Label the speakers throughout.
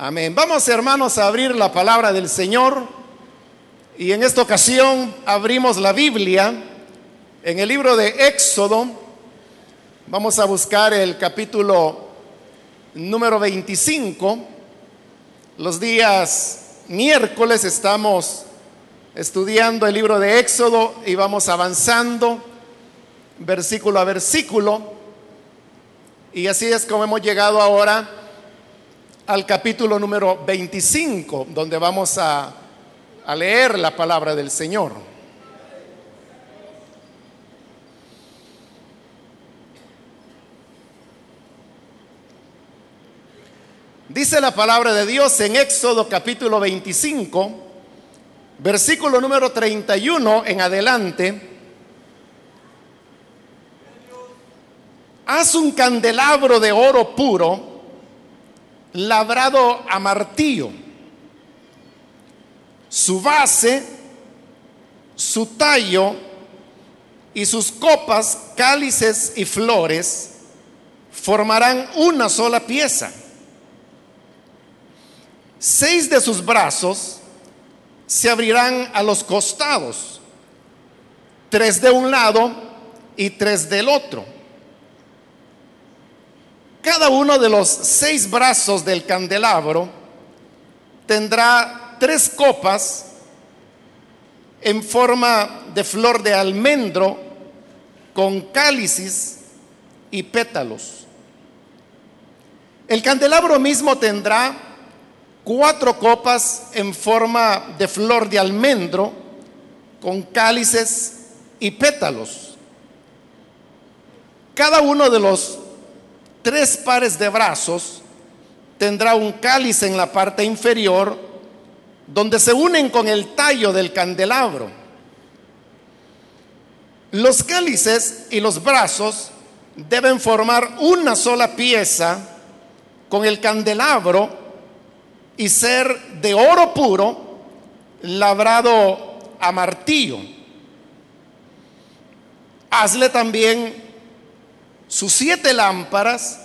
Speaker 1: Amén. Vamos hermanos a abrir la palabra del Señor y en esta ocasión abrimos la Biblia en el libro de Éxodo. Vamos a buscar el capítulo número 25. Los días miércoles estamos estudiando el libro de Éxodo y vamos avanzando versículo a versículo. Y así es como hemos llegado ahora al capítulo número 25, donde vamos a, a leer la palabra del Señor. Dice la palabra de Dios en Éxodo capítulo 25, versículo número 31 en adelante. Haz un candelabro de oro puro labrado a martillo. Su base, su tallo y sus copas, cálices y flores formarán una sola pieza. Seis de sus brazos se abrirán a los costados, tres de un lado y tres del otro cada uno de los seis brazos del candelabro tendrá tres copas en forma de flor de almendro con cálices y pétalos. El candelabro mismo tendrá cuatro copas en forma de flor de almendro con cálices y pétalos. Cada uno de los tres pares de brazos, tendrá un cáliz en la parte inferior donde se unen con el tallo del candelabro. Los cálices y los brazos deben formar una sola pieza con el candelabro y ser de oro puro labrado a martillo. Hazle también sus siete lámparas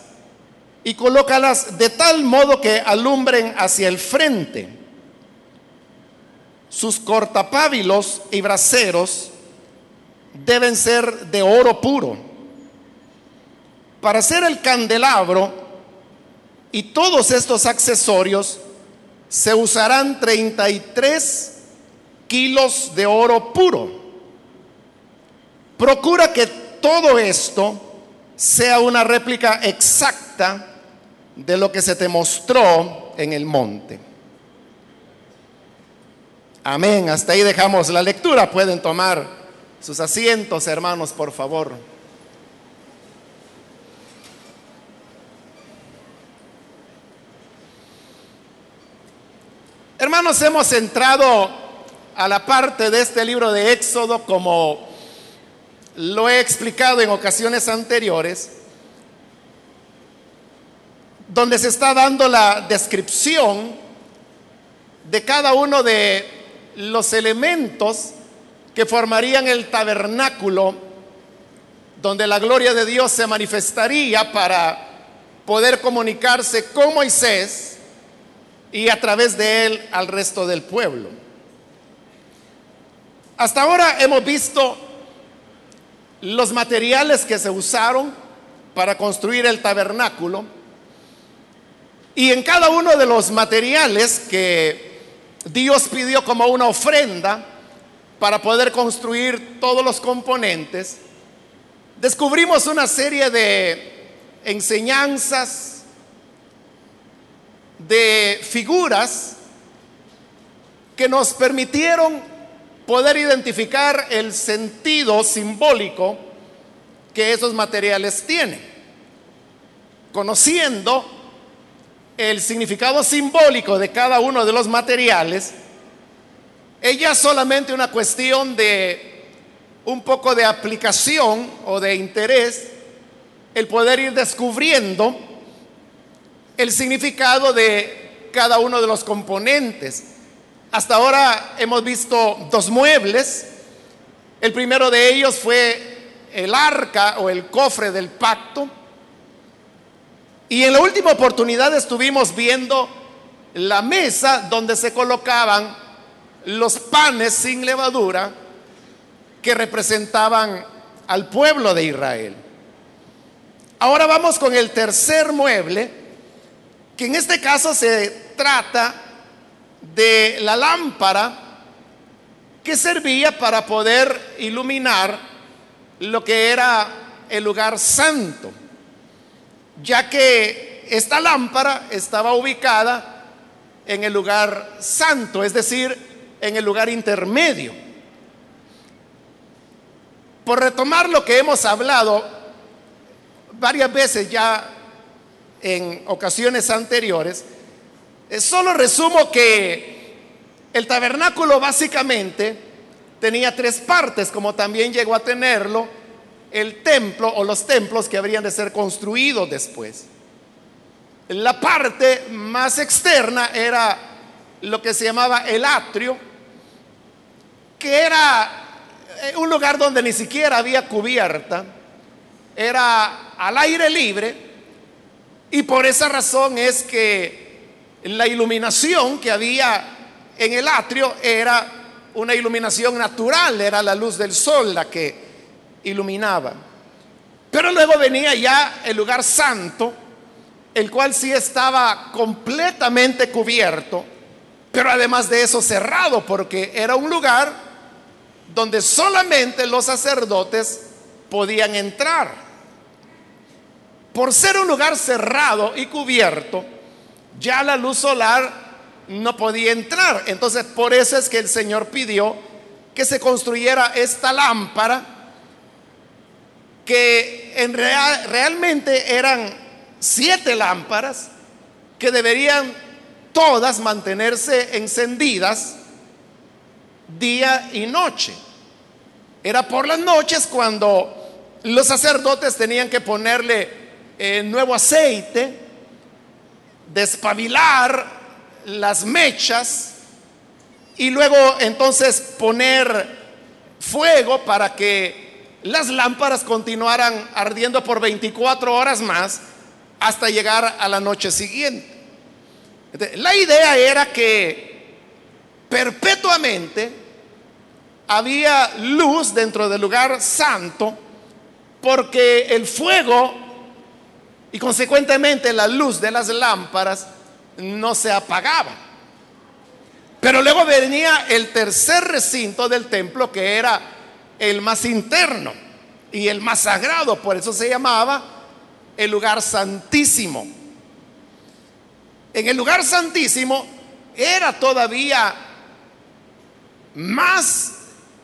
Speaker 1: y colócalas de tal modo que alumbren hacia el frente. Sus cortapábilos y braseros deben ser de oro puro. Para hacer el candelabro y todos estos accesorios se usarán 33 kilos de oro puro. Procura que todo esto sea una réplica exacta de lo que se te mostró en el monte. Amén. Hasta ahí dejamos la lectura. Pueden tomar sus asientos, hermanos, por favor. Hermanos, hemos entrado a la parte de este libro de Éxodo como lo he explicado en ocasiones anteriores, donde se está dando la descripción de cada uno de los elementos que formarían el tabernáculo donde la gloria de Dios se manifestaría para poder comunicarse con Moisés y a través de él al resto del pueblo. Hasta ahora hemos visto los materiales que se usaron para construir el tabernáculo. Y en cada uno de los materiales que Dios pidió como una ofrenda para poder construir todos los componentes, descubrimos una serie de enseñanzas, de figuras que nos permitieron poder identificar el sentido simbólico que esos materiales tienen. Conociendo el significado simbólico de cada uno de los materiales, ella solamente una cuestión de un poco de aplicación o de interés, el poder ir descubriendo el significado de cada uno de los componentes hasta ahora hemos visto dos muebles. El primero de ellos fue el arca o el cofre del pacto. Y en la última oportunidad estuvimos viendo la mesa donde se colocaban los panes sin levadura que representaban al pueblo de Israel. Ahora vamos con el tercer mueble, que en este caso se trata de la lámpara que servía para poder iluminar lo que era el lugar santo, ya que esta lámpara estaba ubicada en el lugar santo, es decir, en el lugar intermedio. Por retomar lo que hemos hablado varias veces ya en ocasiones anteriores, solo resumo que el tabernáculo básicamente tenía tres partes, como también llegó a tenerlo el templo o los templos que habrían de ser construidos después. La parte más externa era lo que se llamaba el atrio, que era eh, un lugar donde ni siquiera había cubierta, era al aire libre, y por esa razón es que la iluminación que había en el atrio era una iluminación natural, era la luz del sol la que iluminaba. Pero luego venía ya el lugar santo, el cual sí estaba completamente cubierto, pero además de eso cerrado, porque era un lugar donde solamente los sacerdotes podían entrar. Por ser un lugar cerrado y cubierto, ya la luz solar no podía entrar. Entonces, por eso es que el Señor pidió que se construyera esta lámpara que en real, realmente eran siete lámparas que deberían todas mantenerse encendidas día y noche. Era por las noches cuando los sacerdotes tenían que ponerle eh, nuevo aceite, despabilar las mechas y luego entonces poner fuego para que las lámparas continuaran ardiendo por 24 horas más hasta llegar a la noche siguiente. La idea era que perpetuamente había luz dentro del lugar santo porque el fuego y consecuentemente la luz de las lámparas no se apagaba. Pero luego venía el tercer recinto del templo que era el más interno y el más sagrado, por eso se llamaba el lugar santísimo. En el lugar santísimo era todavía más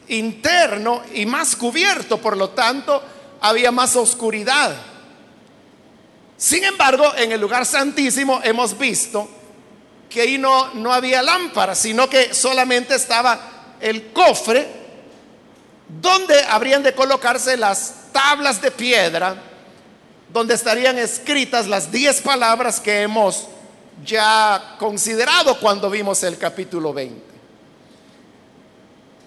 Speaker 1: interno y más cubierto, por lo tanto había más oscuridad. Sin embargo, en el lugar santísimo hemos visto que ahí no, no había lámpara, sino que solamente estaba el cofre donde habrían de colocarse las tablas de piedra, donde estarían escritas las diez palabras que hemos ya considerado cuando vimos el capítulo 20.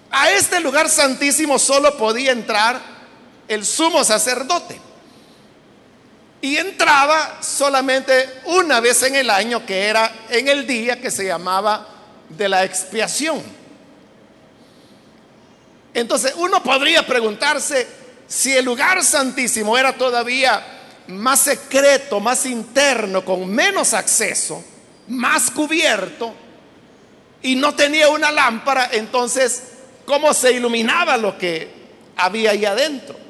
Speaker 1: A este lugar santísimo solo podía entrar el sumo sacerdote. Y entraba solamente una vez en el año, que era en el día que se llamaba de la expiación. Entonces uno podría preguntarse si el lugar santísimo era todavía más secreto, más interno, con menos acceso, más cubierto, y no tenía una lámpara, entonces, ¿cómo se iluminaba lo que había ahí adentro?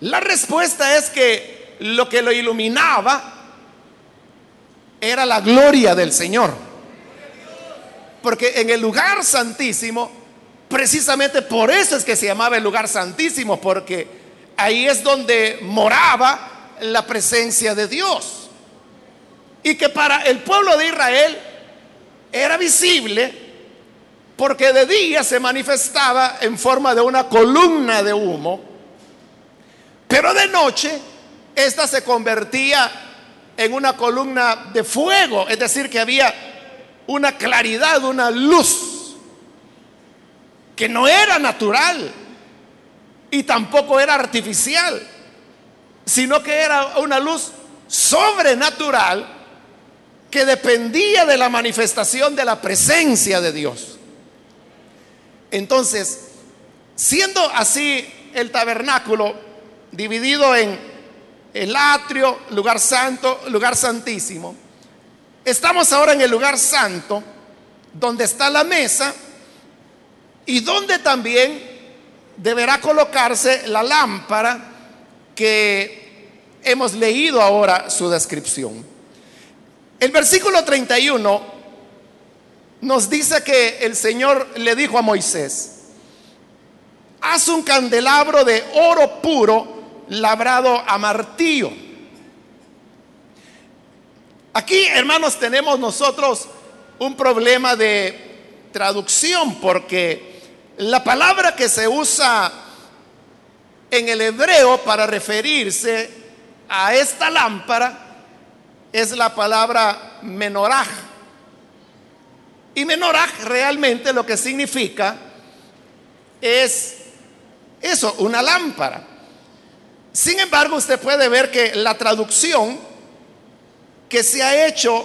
Speaker 1: La respuesta es que lo que lo iluminaba era la gloria del Señor. Porque en el lugar santísimo, precisamente por eso es que se llamaba el lugar santísimo, porque ahí es donde moraba la presencia de Dios. Y que para el pueblo de Israel era visible porque de día se manifestaba en forma de una columna de humo pero de noche, esta se convertía en una columna de fuego, es decir, que había una claridad, una luz, que no era natural y tampoco era artificial, sino que era una luz sobrenatural que dependía de la manifestación de la presencia de Dios. Entonces, siendo así el tabernáculo dividido en el atrio, lugar santo, lugar santísimo, estamos ahora en el lugar santo, donde está la mesa y donde también deberá colocarse la lámpara que hemos leído ahora su descripción. El versículo 31 nos dice que el Señor le dijo a Moisés, haz un candelabro de oro puro labrado a martillo. Aquí, hermanos, tenemos nosotros un problema de traducción porque la palabra que se usa en el hebreo para referirse a esta lámpara es la palabra menoraj. Y menoraj realmente lo que significa es eso, una lámpara. Sin embargo, usted puede ver que la traducción que se ha hecho,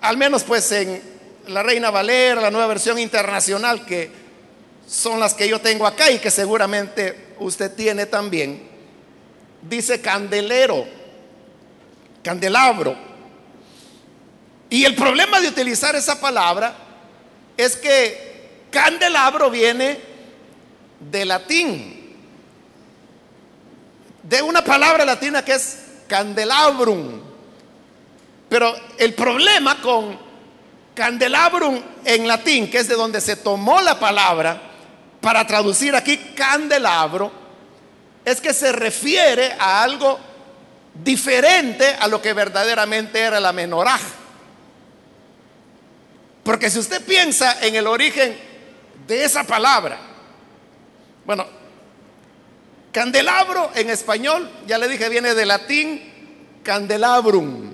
Speaker 1: al menos pues en la Reina Valera, la nueva versión internacional, que son las que yo tengo acá y que seguramente usted tiene también, dice candelero, candelabro. Y el problema de utilizar esa palabra es que candelabro viene de latín de una palabra latina que es candelabrum. Pero el problema con candelabrum en latín, que es de donde se tomó la palabra para traducir aquí candelabro, es que se refiere a algo diferente a lo que verdaderamente era la menorá. Porque si usted piensa en el origen de esa palabra, bueno, Candelabro en español, ya le dije, viene de latín candelabrum.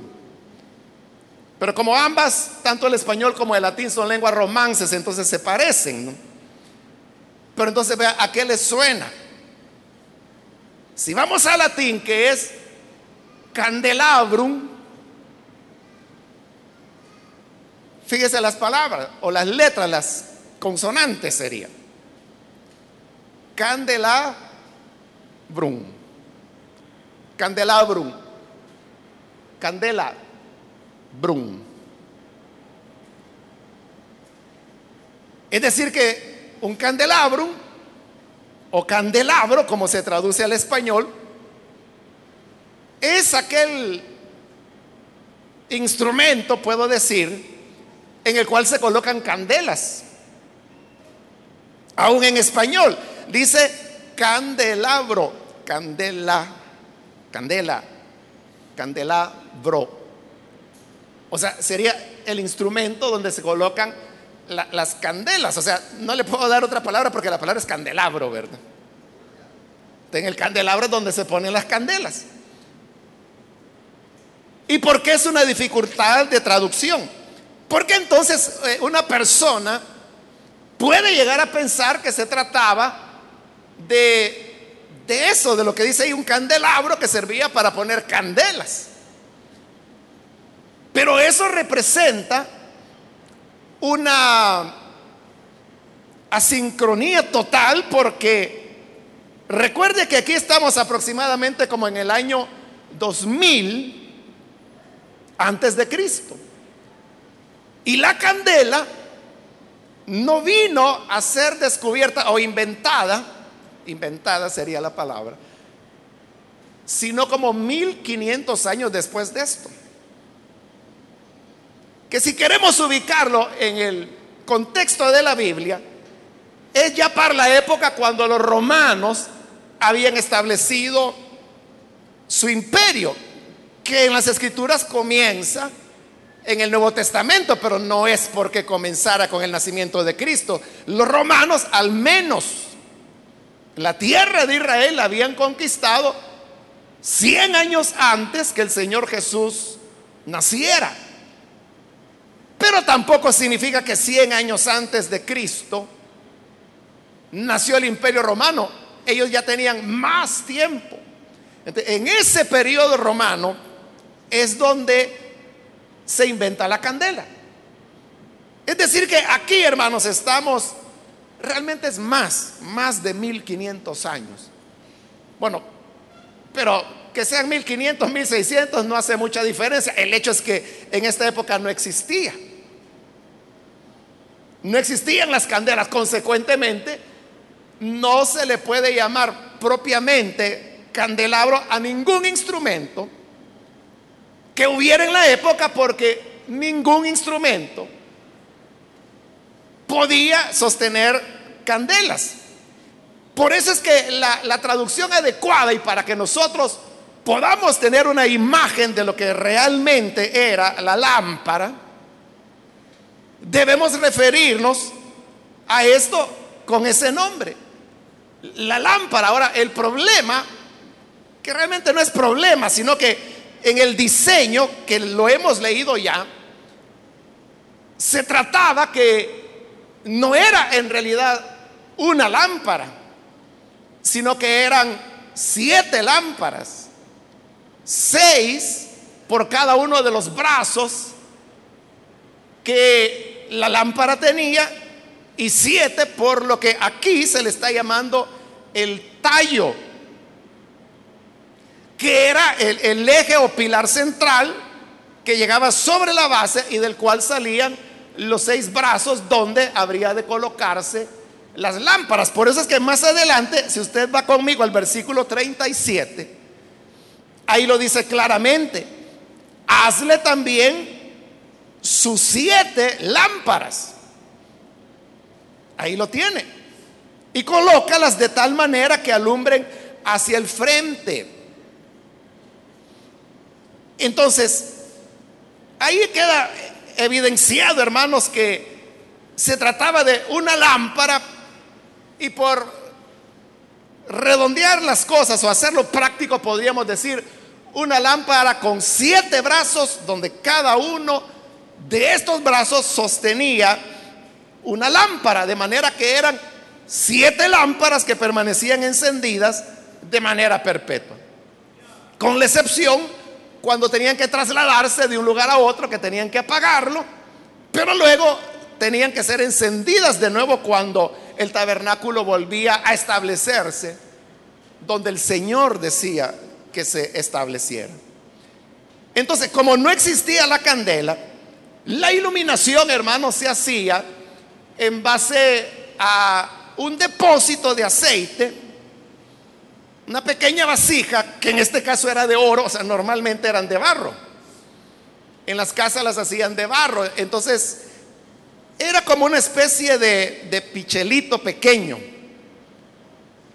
Speaker 1: Pero como ambas, tanto el español como el latín son lenguas romances, entonces se parecen. Pero entonces vea a qué le suena. Si vamos al latín, que es candelabrum, fíjese las palabras o las letras, las consonantes serían. Candelabrum Brum. Candelabrum. Candela. Brum. Es decir, que un candelabrum o candelabro, como se traduce al español, es aquel instrumento, puedo decir, en el cual se colocan candelas. Aún en español, dice candelabro, candela, candela, candelabro. O sea, sería el instrumento donde se colocan las candelas. O sea, no le puedo dar otra palabra porque la palabra es candelabro, ¿verdad? En el candelabro es donde se ponen las candelas. ¿Y por qué es una dificultad de traducción? Porque entonces eh, una persona puede llegar a pensar que se trataba de, eso, de lo que dice ahí un candelabro que servía para poner candelas. Pero eso representa una asincronía total porque recuerde que aquí estamos aproximadamente como en el año 2000 antes de Cristo. Y la candela no vino a ser descubierta o inventada inventada sería la palabra, sino como 1500 años después de esto. Que si queremos ubicarlo en el contexto de la Biblia, es ya para la época cuando los romanos habían establecido su imperio, que en las escrituras comienza en el Nuevo Testamento, pero no es porque comenzara con el nacimiento de Cristo. Los romanos al menos la tierra de Israel la habían conquistado 100 años antes que el Señor Jesús naciera. Pero tampoco significa que 100 años antes de Cristo nació el imperio romano. Ellos ya tenían más tiempo. en ese periodo romano es donde se inventa la candela. Es decir, que aquí, hermanos, estamos, realmente es más, más de 1500 años. Bueno, pero que sean 1500, 1600 no hace mucha diferencia. El hecho es que en esta época no existía. No existían las candelas, consecuentemente, no se le puede llamar propiamente candelabro a ningún instrumento que hubiera en la época porque ningún instrumento podía sostener candelas. Por eso es que la, la, traducción adecuada y para que nosotros podamos tener una imagen de lo que realmente era la lámpara, debemos referirnos a esto con ese nombre. La lámpara. Ahora, el problema, que realmente no es problema, sino que en el diseño, que lo hemos leído ya, se trataba que no era en realidad una lámpara, sino que eran siete lámparas, seis por cada uno de los brazos que la lámpara tenía y siete por lo que aquí se le está llamando el tallo que era el, eje o pilar central que llegaba sobre la base y del cual salían los seis brazos donde habría de colocarse las lámparas. Por eso es que más adelante, si usted va conmigo al versículo 37, ahí lo dice claramente, hazle también sus siete lámparas. Ahí lo tiene. Y colócalas de tal manera que alumbren hacia el frente. Entonces, ahí queda evidenciado, hermanos, que se trataba de una lámpara y por redondear las cosas o hacerlo práctico, podríamos decir, una lámpara con siete brazos donde cada uno de estos brazos sostenía una lámpara, de manera que eran siete lámparas que permanecían encendidas de manera perpetua, con la excepción cuando tenían que trasladarse de un lugar a otro, que tenían que apagarlo, pero luego tenían que ser encendidas de nuevo cuando el tabernáculo volvía a establecerse, donde el Señor decía que se estableciera. Entonces, como no existía la candela, la iluminación, hermanos, se hacía en base a un depósito de aceite una pequeña vasija, que en este caso era de oro, o sea, normalmente eran de barro. En las casas las hacían de barro. Entonces, era como una especie de, de pichelito pequeño.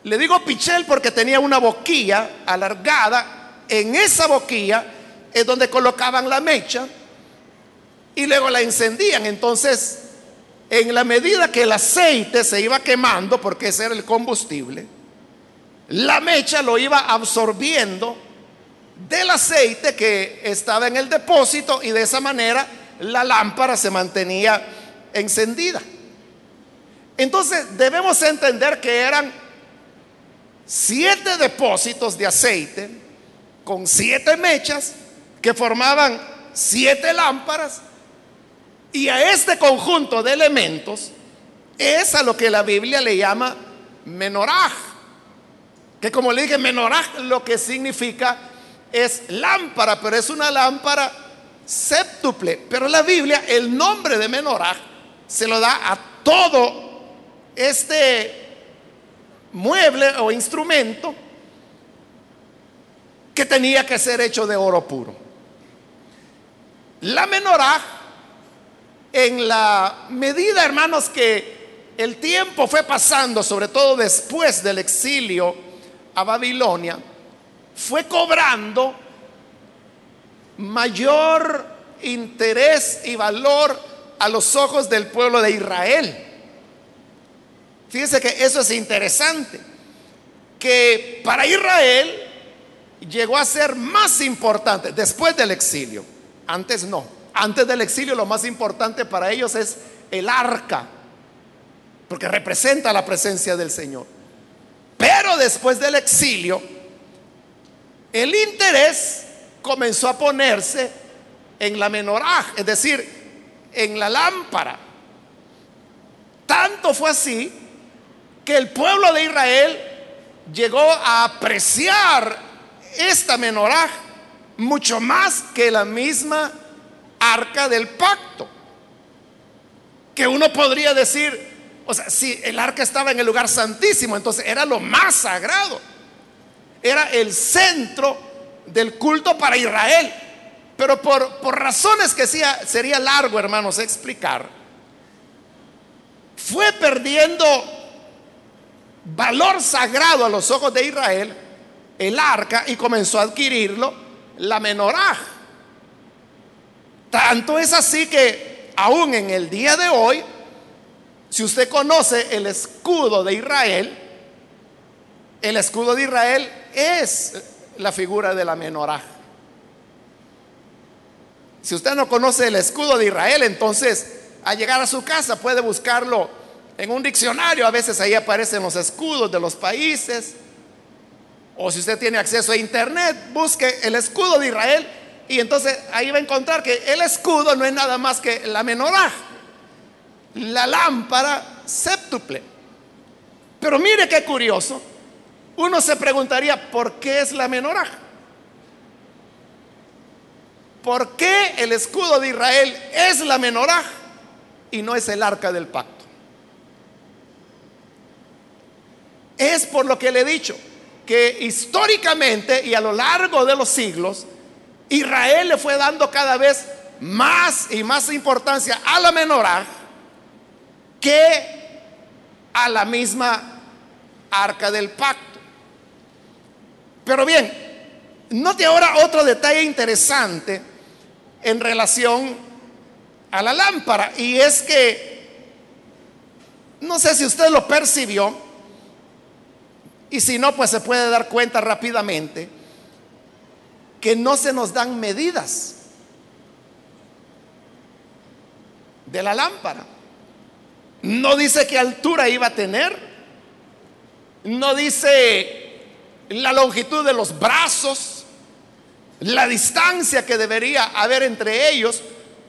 Speaker 1: Le digo pichel porque tenía una boquilla alargada. En esa boquilla es donde colocaban la mecha y luego la encendían. Entonces, en la medida que el aceite se iba quemando, porque ese era el combustible, la mecha lo iba absorbiendo del aceite que estaba en el depósito y de esa manera la lámpara se mantenía encendida. Entonces debemos entender que eran siete depósitos de aceite con siete mechas que formaban siete lámparas y a este conjunto de elementos es a lo que la Biblia le llama menoraj que como le dije, menorá lo que significa es lámpara, pero es una lámpara séptuple. Pero la Biblia, el nombre de menorá se lo da a todo este mueble o instrumento que tenía que ser hecho de oro puro. La menorá, en la medida, hermanos, que el tiempo fue pasando, sobre todo después del exilio, a Babilonia, fue cobrando mayor interés y valor a los ojos del pueblo de Israel. Fíjese que eso es interesante, que para Israel llegó a ser más importante después del exilio. Antes no. Antes del exilio lo más importante para ellos es el arca, porque representa la presencia del Señor. Pero después del exilio, el interés comenzó a ponerse en la menorá, es decir, en la lámpara. Tanto fue así que el pueblo de Israel llegó a apreciar esta menorá mucho más que la misma arca del pacto. Que uno podría decir, o sea, si el arca estaba en el lugar santísimo, entonces era lo más sagrado. Era el centro del culto para Israel. Pero por, por razones que sería largo, hermanos, explicar, fue perdiendo valor sagrado a los ojos de Israel el arca y comenzó a adquirirlo la menorá. Tanto es así que aún en el día de hoy, si usted conoce el escudo de Israel, el escudo de Israel es la figura de la menorá. Si usted no conoce el escudo de Israel, entonces al llegar a su casa puede buscarlo en un diccionario. A veces ahí aparecen los escudos de los países. O si usted tiene acceso a internet, busque el escudo de Israel y entonces ahí va a encontrar que el escudo no es nada más que la menorá, la lámpara séptuple. Pero mire qué curioso. Uno se preguntaría, ¿por qué es la menorá? ¿Por qué el escudo de Israel es la menorá y no es el arca del pacto? Es por lo que le he dicho, que históricamente y a lo largo de los siglos, Israel le fue dando cada vez más y más importancia a la menorá que a la misma arca del pacto. Pero bien, note ahora otro detalle interesante en relación a la lámpara. Y es que, no sé si usted lo percibió, y si no, pues se puede dar cuenta rápidamente, que no se nos dan medidas de la lámpara. No dice qué altura iba a tener, no dice la longitud de los brazos, la distancia que debería haber entre ellos,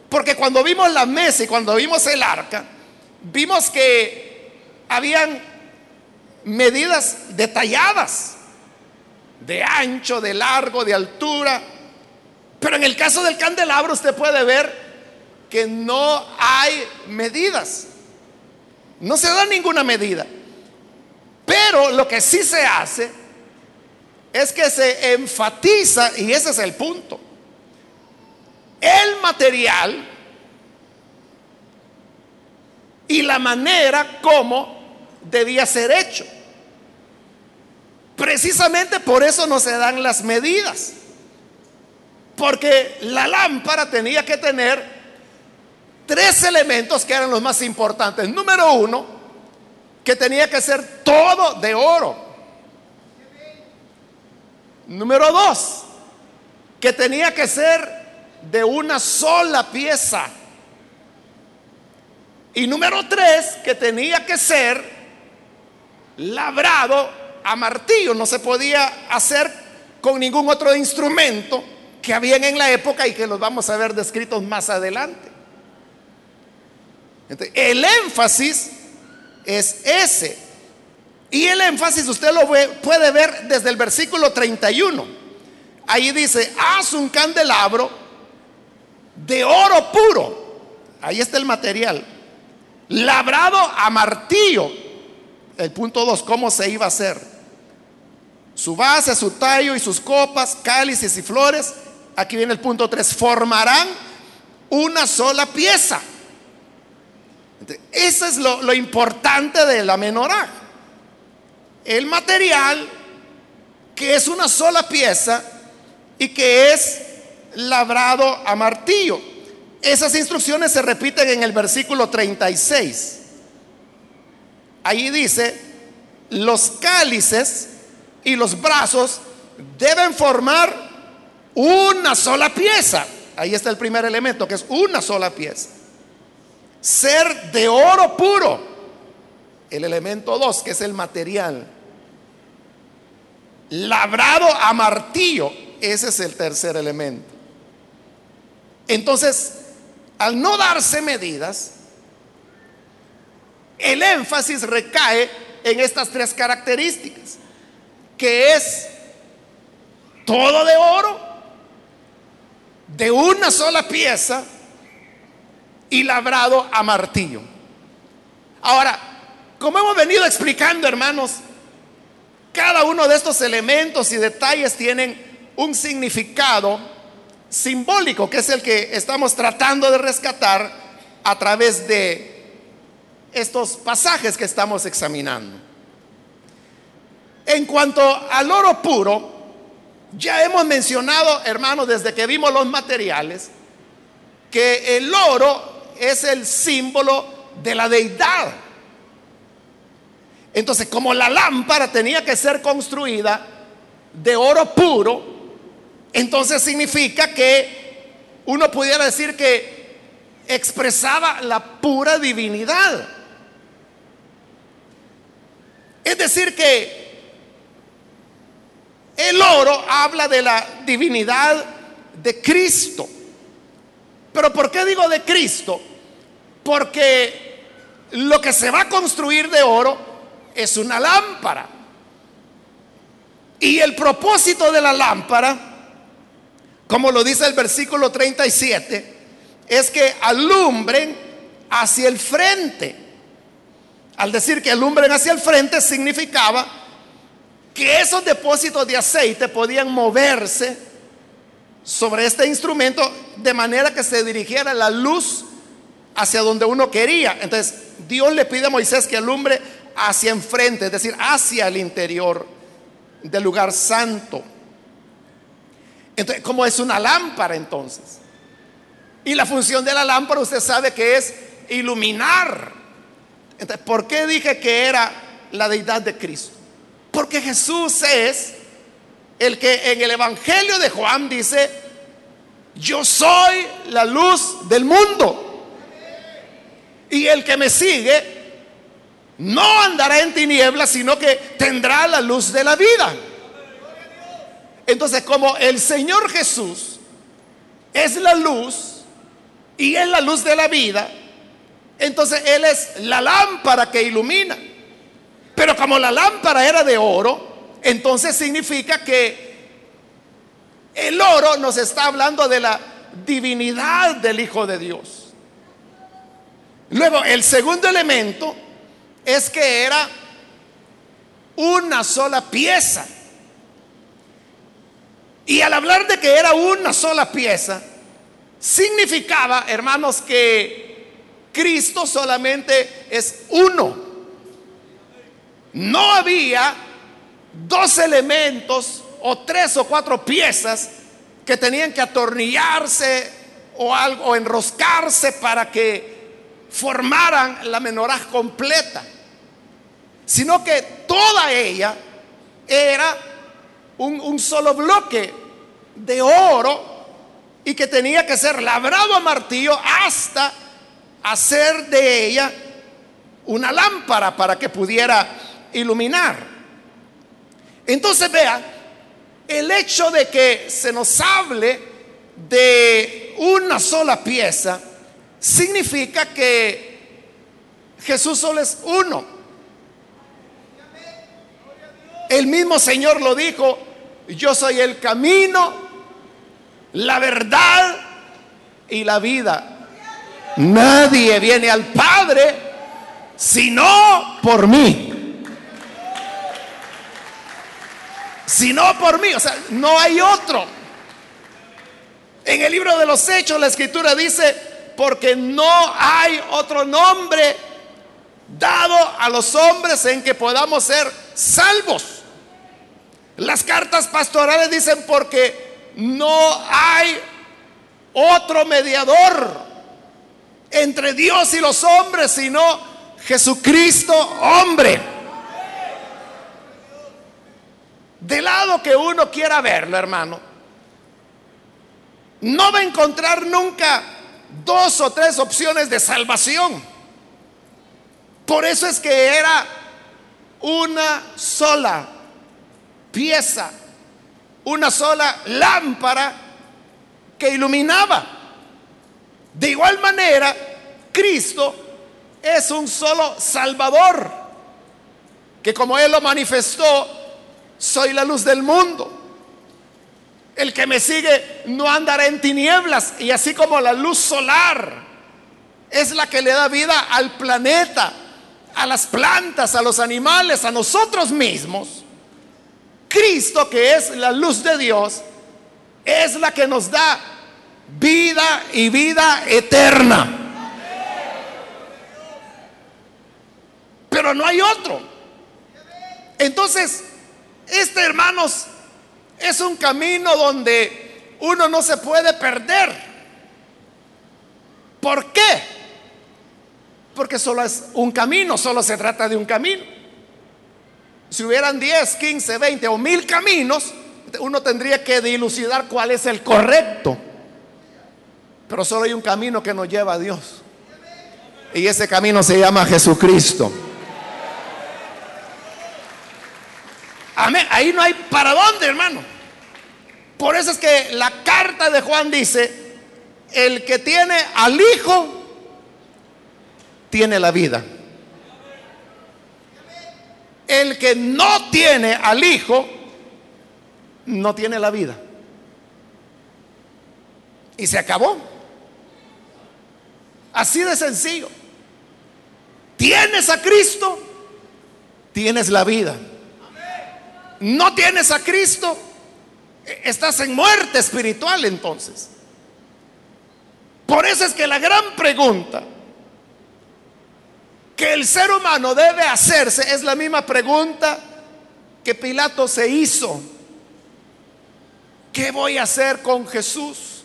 Speaker 1: porque cuando vimos la mesa y cuando vimos el arca, vimos que habían medidas detalladas de ancho, de largo, de altura, pero en el caso del candelabro usted puede ver que no hay medidas, no se da ninguna medida, pero lo que sí se hace es que se enfatiza, y ese es el punto, el material y la manera como debía ser hecho. Precisamente por eso no se dan las medidas. Porque la lámpara tenía que tener tres elementos que eran los más importantes. Número uno, que tenía que ser todo de oro. Número dos, que tenía que ser de una sola pieza. Y número tres, que tenía que ser labrado a martillo. No se podía hacer con ningún otro instrumento que habían en la época y que los vamos a ver descritos más adelante. El énfasis es ese. Y el énfasis usted lo puede ver desde el versículo 31. Ahí dice, haz un candelabro de oro puro. Ahí está el material. Labrado a martillo. El punto 2, ¿cómo se iba a hacer? Su base, su tallo y sus copas, cálices y flores. Aquí viene el punto 3. Formarán una sola pieza. Eso es lo, importante de la menorá el material que es una sola pieza y que es labrado a martillo. Esas instrucciones se repiten en el versículo 36. Allí dice, los cálices y los brazos deben formar una sola pieza. Ahí está el primer elemento, que es una sola pieza. Ser de oro puro el elemento 2, que es el material. Labrado a martillo, ese es el tercer elemento. Entonces, al no darse medidas, el énfasis recae en estas tres características, que es todo de oro, de una sola pieza y labrado a martillo. Ahora, como hemos venido explicando, hermanos, cada uno de estos elementos y detalles tienen un significado simbólico, que es el que estamos tratando de rescatar a través de estos pasajes que estamos examinando. En cuanto al oro puro, ya hemos mencionado, hermanos, desde que vimos los materiales, que el oro es el símbolo de la deidad. Entonces, como la lámpara tenía que ser construida de oro puro, entonces significa que uno pudiera decir que expresaba la pura divinidad. Es decir, que el oro habla de la divinidad de Cristo. Pero ¿por qué digo de Cristo? Porque lo que se va a construir de oro es una lámpara. Y el propósito de la lámpara, como lo dice el versículo 37, es que alumbren hacia el frente. Al decir que alumbren hacia el frente significaba que esos depósitos de aceite podían moverse sobre este instrumento de manera que se dirigiera la luz hacia donde uno quería. Entonces, Dios le pide a Moisés que alumbre hacia enfrente, es decir, hacia el interior del lugar santo. Entonces, como es una lámpara entonces. Y la función de la lámpara usted sabe que es iluminar entonces, ¿por qué dije que era la deidad de Cristo? Porque Jesús es el que en el Evangelio de Juan dice, yo soy la luz del mundo. Y el que me sigue no andará en tinieblas, sino que tendrá la luz de la vida. Entonces, como el Señor Jesús es la luz y es la luz de la vida, entonces Él es la lámpara que ilumina. Pero como la lámpara era de oro, entonces significa que el oro nos está hablando de la divinidad del Hijo de Dios. Luego, el segundo elemento es que era una sola pieza. Y al hablar de que era una sola pieza, significaba, hermanos, que Cristo solamente es uno. No había dos elementos o tres o cuatro piezas que tenían que atornillarse o algo o enroscarse para que formaran la menorá completa, sino que toda ella era un, un solo bloque de oro y que tenía que ser labrado a martillo hasta hacer de ella una lámpara para que pudiera iluminar. Entonces vea, el hecho de que se nos hable de una sola pieza significa que Jesús solo es uno. El mismo Señor lo dijo, yo soy el camino, la verdad y la vida. Nadie viene al Padre sino por mí. Sino por mí. O sea, no hay otro. En el libro de los Hechos la escritura dice, porque no hay otro nombre dado a los hombres en que podamos ser salvos. Las cartas pastorales dicen porque no hay otro mediador entre Dios y los hombres, sino Jesucristo hombre. De lado que uno quiera verlo, hermano, no va a encontrar nunca dos o tres opciones de salvación. Por eso es que era una sola pieza, una sola lámpara que iluminaba. De igual manera, Cristo es un solo Salvador, que como Él lo manifestó, soy la luz del mundo. El que me sigue no andará en tinieblas y así como la luz solar es la que le da vida al planeta, a las plantas, a los animales, a nosotros mismos. Cristo, que es la luz de Dios, es la que nos da vida y vida eterna. Pero no hay otro. Entonces, este hermanos es un camino donde uno no se puede perder. ¿Por qué? Porque solo es un camino, solo se trata de un camino. Si hubieran 10, 15, 20 o mil caminos, uno tendría que dilucidar cuál es el correcto. Pero solo hay un camino que nos lleva a Dios. Y ese camino se llama Jesucristo. Amén. Ahí no hay para dónde, hermano. Por eso es que la carta de Juan dice, el que tiene al Hijo, tiene la vida. El que no tiene al Hijo, no tiene la vida. Y se acabó. Así de sencillo. Tienes a Cristo, tienes la vida. No tienes a Cristo, Estás en muerte espiritual entonces. Por eso es que la gran pregunta que el ser humano debe hacerse es la misma pregunta que Pilato se hizo. ¿Qué voy a hacer con Jesús?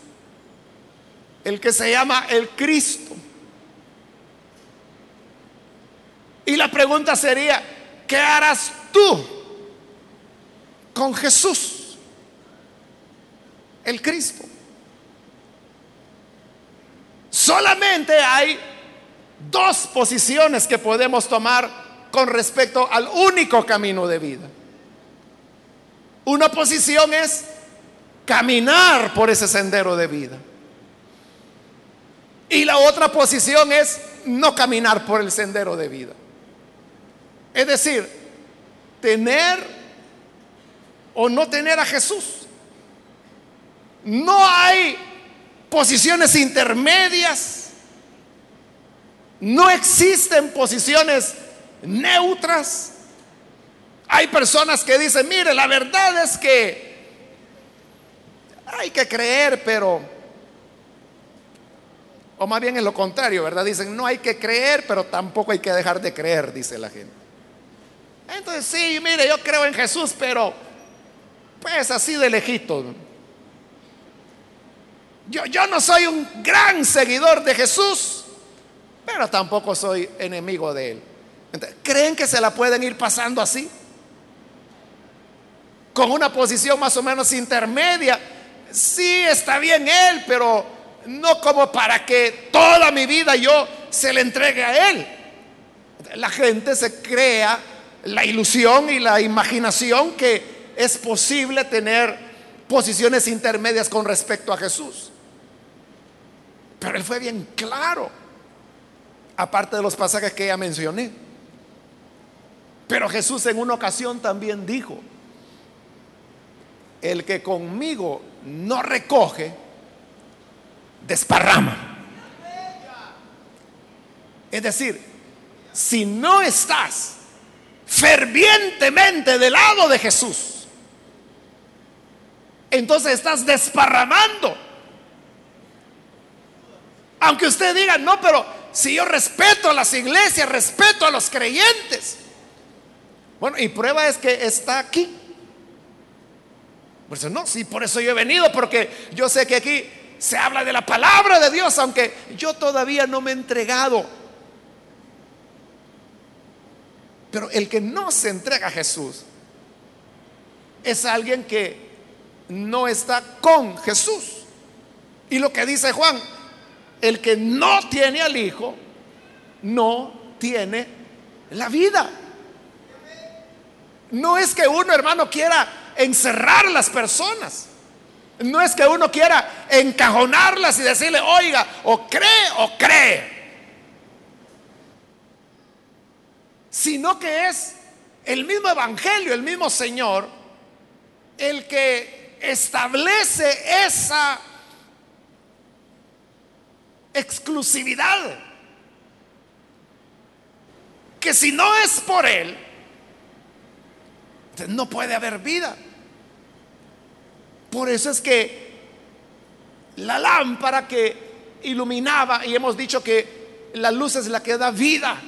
Speaker 1: El que se llama el Cristo. Y la pregunta sería, ¿qué harás tú con Jesús? el Cristo. Solamente hay dos posiciones que podemos tomar con respecto al único camino de vida. Una posición es caminar por ese sendero de vida. Y la otra posición es no caminar por el sendero de vida. Es decir, tener o no tener a Jesús. No hay posiciones intermedias. No existen posiciones neutras. Hay personas que dicen, mire, la verdad es que hay que creer, pero... O más bien es lo contrario, ¿verdad? Dicen, no hay que creer, pero tampoco hay que dejar de creer, dice la gente. Entonces, sí, mire, yo creo en Jesús, pero pues así de lejito. Yo, no soy un gran seguidor de Jesús, pero tampoco soy enemigo de él. ¿Creen que se la pueden ir pasando así? Con una posición más o menos intermedia. Sí, está bien él, pero no como para que toda mi vida yo se le entregue a él. La gente se crea la ilusión y la imaginación que es posible tener posiciones intermedias con respecto a Jesús. Pero él fue bien claro, aparte de los pasajes que ya mencioné. Pero Jesús en una ocasión también dijo, el que conmigo no recoge, desparrama. Es decir, si no estás fervientemente del lado de Jesús, entonces estás desparramando aunque usted diga, no, pero si yo respeto a las iglesias, respeto a los creyentes. Bueno, y prueba es que está aquí. Por eso no, sí, por eso yo he venido, porque yo sé que aquí se habla de la palabra de Dios, aunque yo todavía no me he entregado. Pero el que no se entrega a Jesús es alguien que no está con Jesús. Y lo que dice Juan, el que no tiene al Hijo, no tiene la vida. No es que uno, hermano, quiera encerrar las personas. No es que uno quiera encajonarlas y decirle, oiga, o cree o cree. Sino que es el mismo Evangelio, el mismo Señor, el que establece esa exclusividad. Que si no es por Él, no puede haber vida. Por eso es que la lámpara que iluminaba, y hemos dicho que la luz es la que da vida,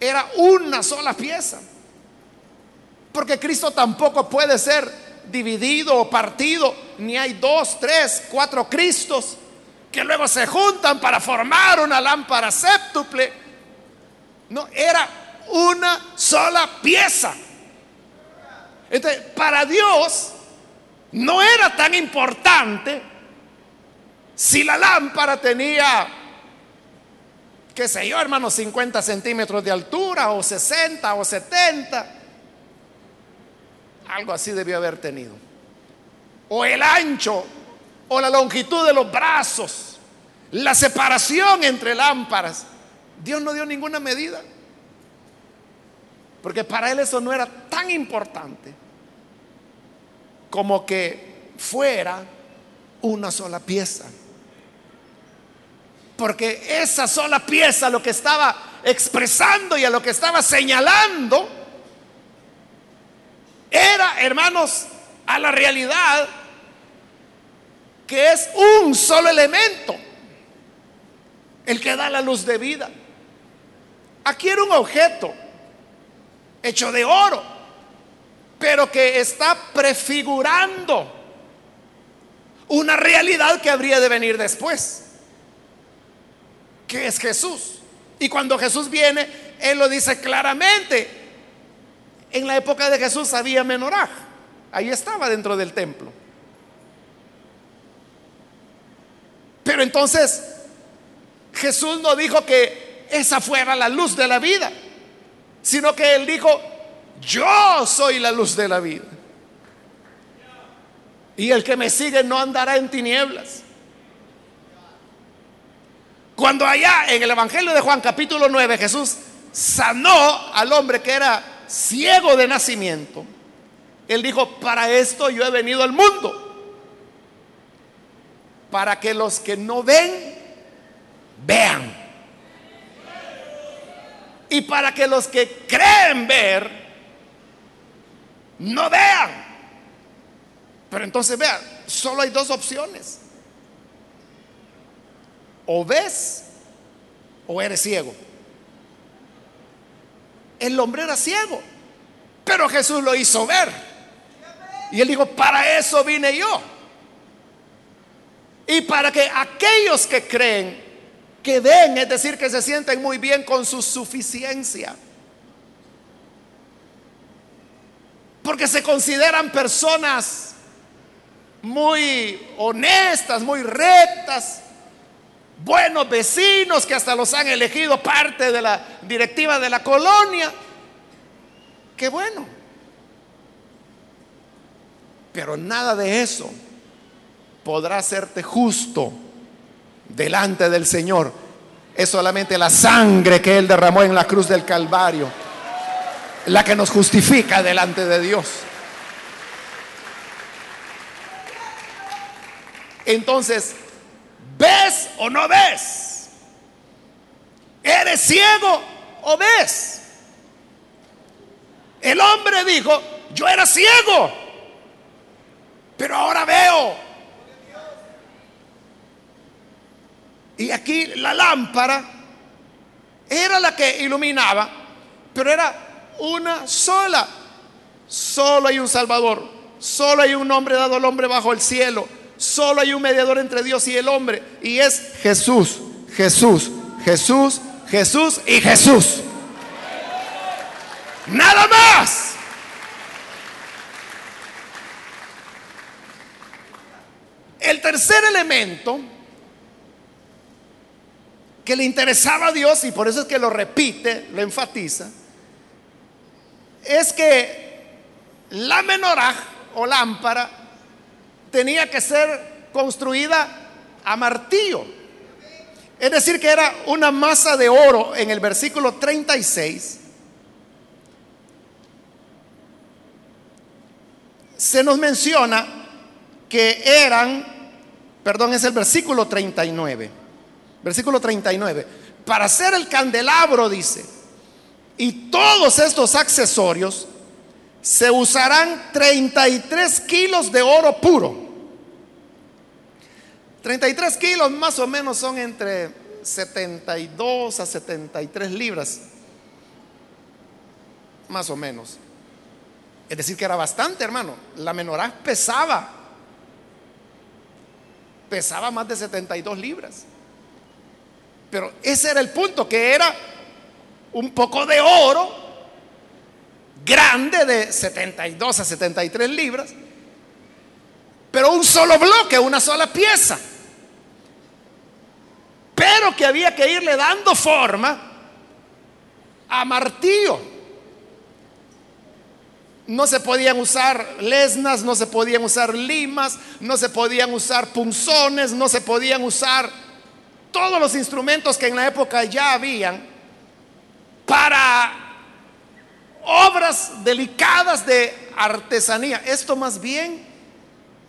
Speaker 1: era una sola pieza. Porque Cristo tampoco puede ser dividido o partido, ni hay dos, tres, cuatro Cristos que luego se juntan para formar una lámpara séptuple. No, era una sola pieza. Entonces, para Dios no era tan importante si la lámpara tenía, qué sé yo, hermanos, 50 centímetros de altura o 60 o 70. Algo así debió haber tenido. O el ancho o la longitud de los brazos, la separación entre lámparas. Dios no dio ninguna medida. Porque para él eso no era tan importante como que fuera una sola pieza. Porque esa sola pieza lo que estaba expresando y a lo que estaba señalando era, hermanos, a la realidad que es un solo elemento el que da la luz de vida. Aquí era un objeto hecho de oro pero que está prefigurando una realidad que habría de venir después, que es Jesús. Y cuando Jesús viene, Él lo dice claramente. En la época de Jesús había menorá, ahí estaba dentro del templo. Pero entonces Jesús no dijo que esa fuera la luz de la vida, sino que Él dijo, yo soy la luz de la vida. Y el que me sigue no andará en tinieblas. Cuando allá en el Evangelio de Juan capítulo 9 Jesús sanó al hombre que era ciego de nacimiento, él dijo, para esto yo he venido al mundo, para que los que no ven, vean. Y para que los que creen ver, no vean. Pero entonces vean, solo hay dos opciones. O ves o eres ciego. El hombre era ciego, pero Jesús lo hizo ver. Y él dijo, para eso vine yo. Y para que aquellos que creen, que ven, es decir, que se sienten muy bien con su suficiencia, porque se consideran personas muy honestas, muy rectas, buenos vecinos que hasta los han elegido parte de la directiva de la colonia. Qué bueno. Pero nada de eso podrá hacerte justo delante del Señor. Es solamente la sangre que Él derramó en la cruz del Calvario la que nos justifica delante de Dios. Entonces, ¿ves o no ves? ¿Eres ciego o ves? El hombre dijo, yo era ciego, pero ahora veo. Y aquí la lámpara era la que iluminaba, pero era una sola. Solo hay un Salvador. Solo hay un hombre dado al hombre bajo el cielo. Solo hay un mediador entre Dios y el hombre. Y es Jesús, Jesús, Jesús, Jesús y Jesús. Nada más. El tercer elemento que le interesaba a Dios, y por eso es que lo repite, lo enfatiza, es que la menorá o lámpara tenía que ser construida a martillo. Es decir, que era una masa de oro en el versículo 36. Se nos menciona que eran, perdón, es el versículo 39. Versículo 39. Para hacer el candelabro, dice, y todos estos accesorios, se usarán 33 kilos de oro puro. 33 kilos más o menos son entre 72 a 73 libras. Más o menos. Es decir, que era bastante, hermano. La menorá pesaba. Pesaba más de 72 libras. Pero ese era el punto, que era un poco de oro grande de 72 a 73 libras, pero un solo bloque, una sola pieza. Pero que había que irle dando forma a martillo. No se podían usar lesnas, no se podían usar limas, no se podían usar punzones, no se podían usar todos los instrumentos que en la época ya habían para obras delicadas de artesanía. Esto más bien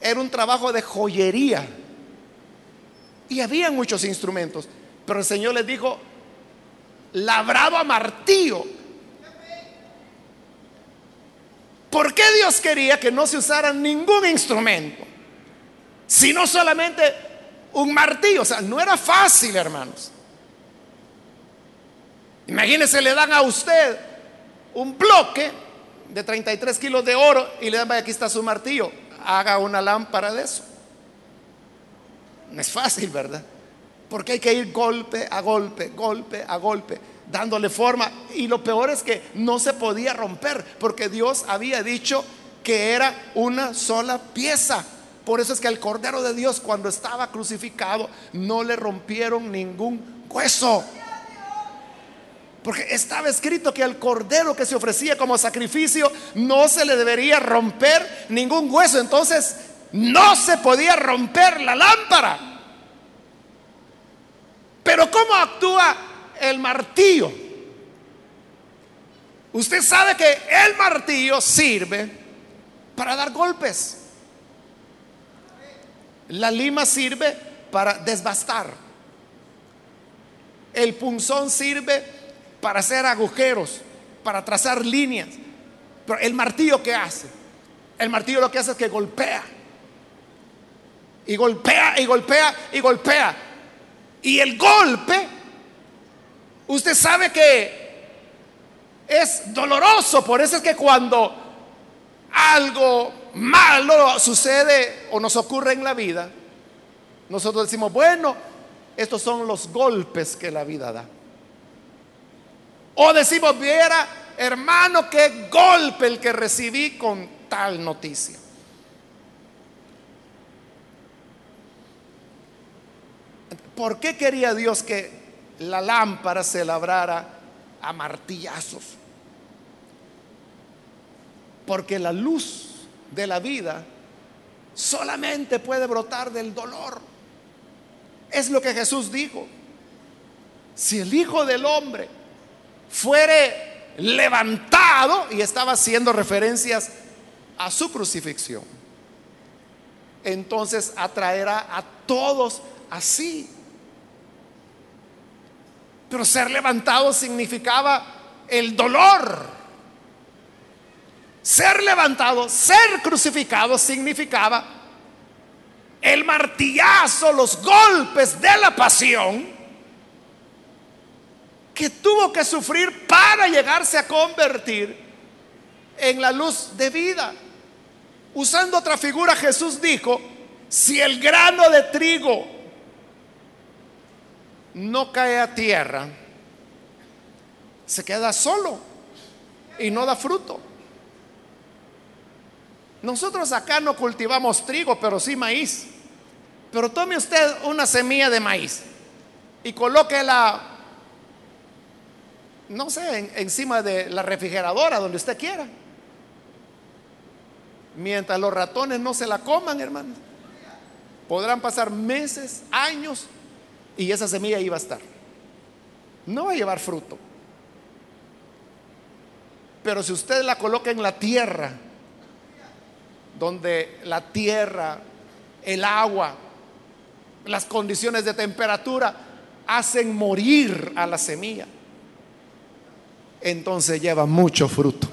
Speaker 1: era un trabajo de joyería. Y había muchos instrumentos. Pero el Señor les dijo, labrado a martillo. ¿Por qué Dios quería que no se usara ningún instrumento? Sino solamente un martillo. O sea, no era fácil, hermanos. Imagínense, le dan a usted un bloque de 33 kilos de oro y le dan, aquí está su martillo, haga una lámpara de eso. No es fácil, ¿verdad? Porque hay que ir golpe a golpe, golpe a golpe, dándole forma. Y lo peor es que no se podía romper, porque Dios había dicho que era una sola pieza. Por eso es que al Cordero de Dios, cuando estaba crucificado, no le rompieron ningún hueso. Porque estaba escrito que al cordero que se ofrecía como sacrificio no se le debería romper ningún hueso. Entonces no se podía romper la lámpara. Pero ¿cómo actúa el martillo? Usted sabe que el martillo sirve para dar golpes. La lima sirve para desbastar. El punzón sirve para hacer agujeros, para trazar líneas. Pero el martillo que hace? El martillo lo que hace es que golpea. Y golpea y golpea y golpea. Y el golpe, usted sabe que es doloroso. Por eso es que cuando algo malo sucede o nos ocurre en la vida, nosotros decimos, bueno, estos son los golpes que la vida da. O decimos, viera, hermano, qué golpe el que recibí con tal noticia. ¿Por qué quería Dios que la lámpara se labrara a martillazos? Porque la luz de la vida solamente puede brotar del dolor. Es lo que Jesús dijo. Si el Hijo del Hombre fuere levantado y estaba haciendo referencias a su crucifixión, entonces atraerá a todos así. Pero ser levantado significaba el dolor. Ser levantado, ser crucificado significaba el martillazo, los golpes de la pasión que tuvo que sufrir para llegarse a convertir en la luz de vida. Usando otra figura, Jesús dijo, si el grano de trigo no cae a tierra, se queda solo y no da fruto. Nosotros acá no cultivamos trigo, pero sí maíz. Pero tome usted una semilla de maíz y colóquela no sé, encima de la refrigeradora, donde usted quiera. Mientras los ratones no se la coman, hermano. Podrán pasar meses, años, y esa semilla iba a estar. No va a llevar fruto. Pero si usted la coloca en la tierra, donde la tierra, el agua, las condiciones de temperatura hacen morir a la semilla, entonces lleva mucho fruto.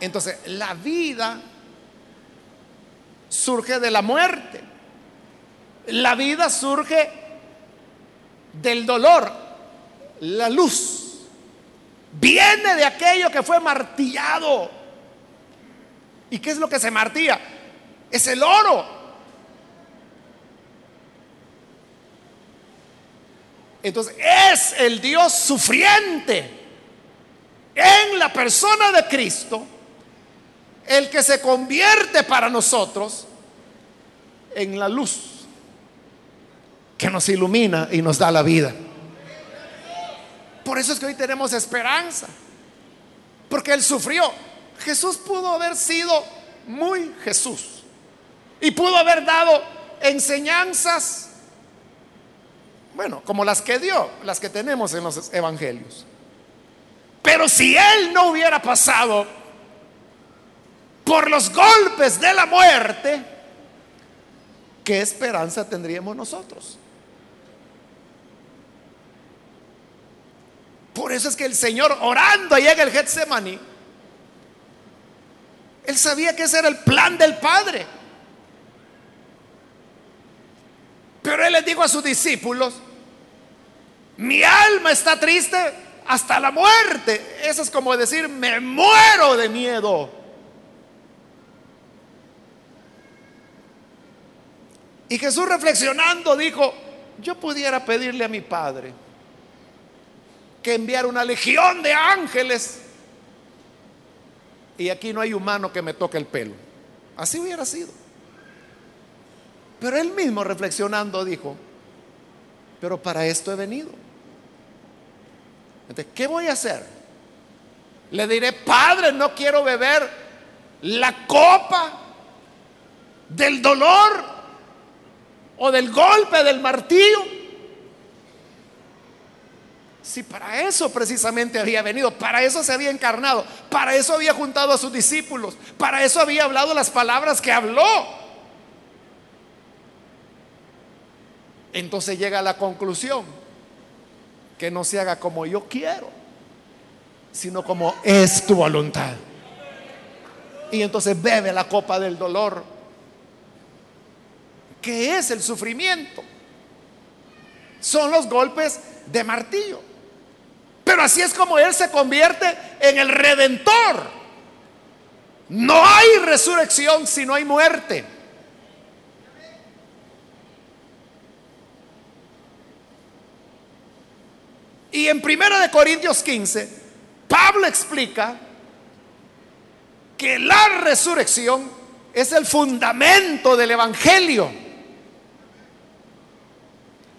Speaker 1: Entonces, la vida surge de la muerte. La vida surge del dolor. La luz viene de aquello que fue martillado. ¿Y qué es lo que se martilla? Es el oro. Entonces es el Dios sufriente en la persona de Cristo el que se convierte para nosotros en la luz que nos ilumina y nos da la vida. Por eso es que hoy tenemos esperanza, porque Él sufrió. Jesús pudo haber sido muy Jesús y pudo haber dado enseñanzas, bueno, como las que dio, las que tenemos en los evangelios. Pero si Él no hubiera pasado por los golpes de la muerte, ¿qué esperanza tendríamos nosotros? Por eso es que el Señor orando allá el Getsemaní, él sabía que ese era el plan del Padre. Pero él les dijo a sus discípulos, mi alma está triste hasta la muerte. Eso es como decir, me muero de miedo. Y Jesús reflexionando dijo, yo pudiera pedirle a mi Padre que enviara una legión de ángeles y aquí no hay humano que me toque el pelo. Así hubiera sido. Pero él mismo reflexionando dijo, pero para esto he venido. Entonces, ¿qué voy a hacer? Le diré, Padre, no quiero beber la copa del dolor o del golpe del martillo. Si para eso precisamente había venido, para eso se había encarnado, para eso había juntado a sus discípulos, para eso había hablado las palabras que habló. Entonces llega a la conclusión que no se haga como yo quiero, sino como es tu voluntad. Y entonces bebe la copa del dolor ¿Qué es el sufrimiento? Son los golpes de martillo. Pero así es como Él se convierte en el redentor. No hay resurrección si no hay muerte. Y en 1 de Corintios 15, Pablo explica que la resurrección es el fundamento del evangelio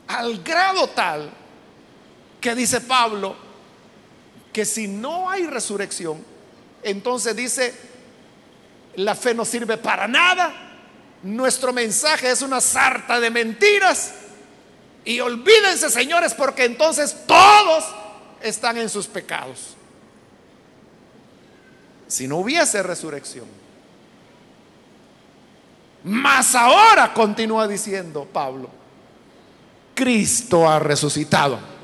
Speaker 1: al grado tal que dice Pablo que si no hay resurrección, entonces dice, la fe no sirve para nada, nuestro mensaje es una sarta de mentiras y olvídense señores porque entonces todos están en sus pecados. Si no hubiese resurrección. Mas ahora, continúa diciendo Pablo, Cristo ha resucitado.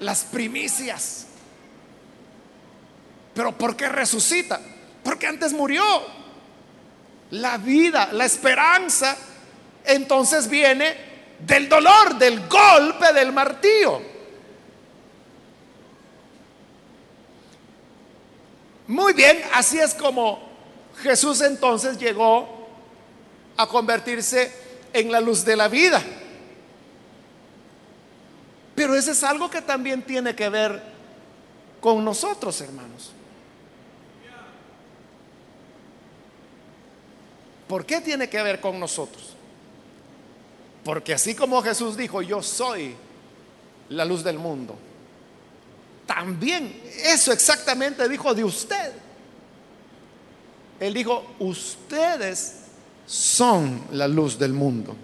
Speaker 1: Las primicias. Pero ¿por qué resucita? Porque antes murió. La vida, la esperanza, entonces viene del dolor, del golpe del martillo. Muy bien, así es como Jesús entonces llegó a convertirse en la luz de la vida. Pero eso es algo que también tiene que ver con nosotros, hermanos. ¿Por qué tiene que ver con nosotros? Porque así como Jesús dijo, yo soy la luz del mundo, también eso exactamente dijo de usted. Él dijo, ustedes son la luz del mundo.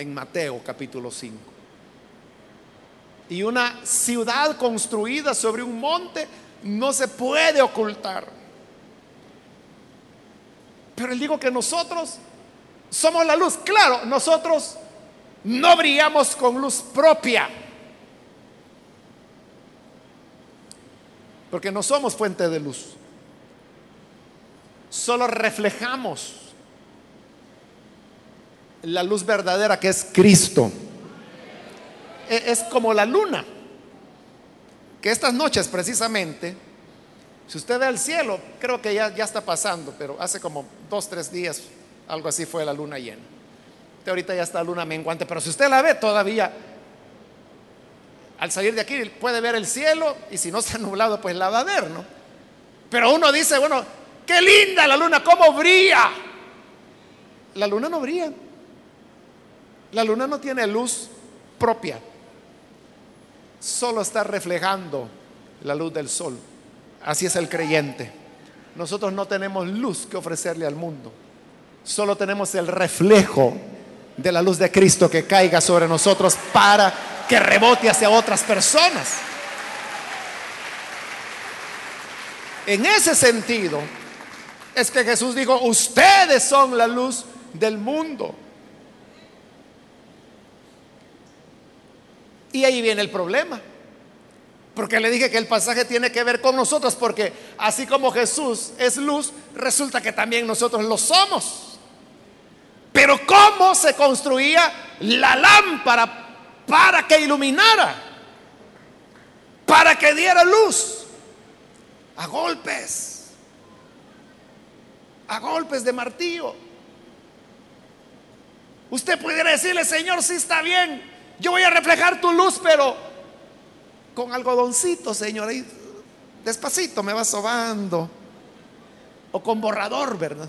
Speaker 1: En Mateo capítulo 5. Y una ciudad construida sobre un monte no se puede ocultar. Pero él dijo que nosotros somos la luz. Claro, nosotros no brillamos con luz propia. Porque no somos fuente de luz. Solo reflejamos la luz verdadera que es Cristo. E, es como la luna. Que estas noches precisamente, si usted ve el cielo, creo que ya, ya está pasando, pero hace como dos, tres días, algo así fue la luna llena. Usted ahorita ya está luna menguante, pero si usted la ve todavía, al salir de aquí puede ver el cielo y si no está nublado, pues la va a ver, ¿no? Pero uno dice, bueno, qué linda la luna, cómo brilla. La luna no brilla. La luna no tiene luz propia. Solo está reflejando la luz del sol. Así es el creyente. Nosotros no tenemos luz que ofrecerle al mundo. Solo tenemos el reflejo de la luz de Cristo que caiga sobre nosotros para que rebote hacia otras personas. En ese sentido, es que Jesús dijo, ustedes son la luz del mundo. Y ahí viene el problema. Porque le dije que el pasaje tiene que ver con nosotros, porque así como Jesús es luz, resulta que también nosotros lo somos. Pero ¿cómo se construía la lámpara para que iluminara? Para que diera luz. A golpes. A golpes de martillo. Usted pudiera decirle, Señor, sí está bien. Yo voy a reflejar tu luz, pero con algodoncito, Señor. Ahí despacito me va sobando. O con borrador, ¿verdad?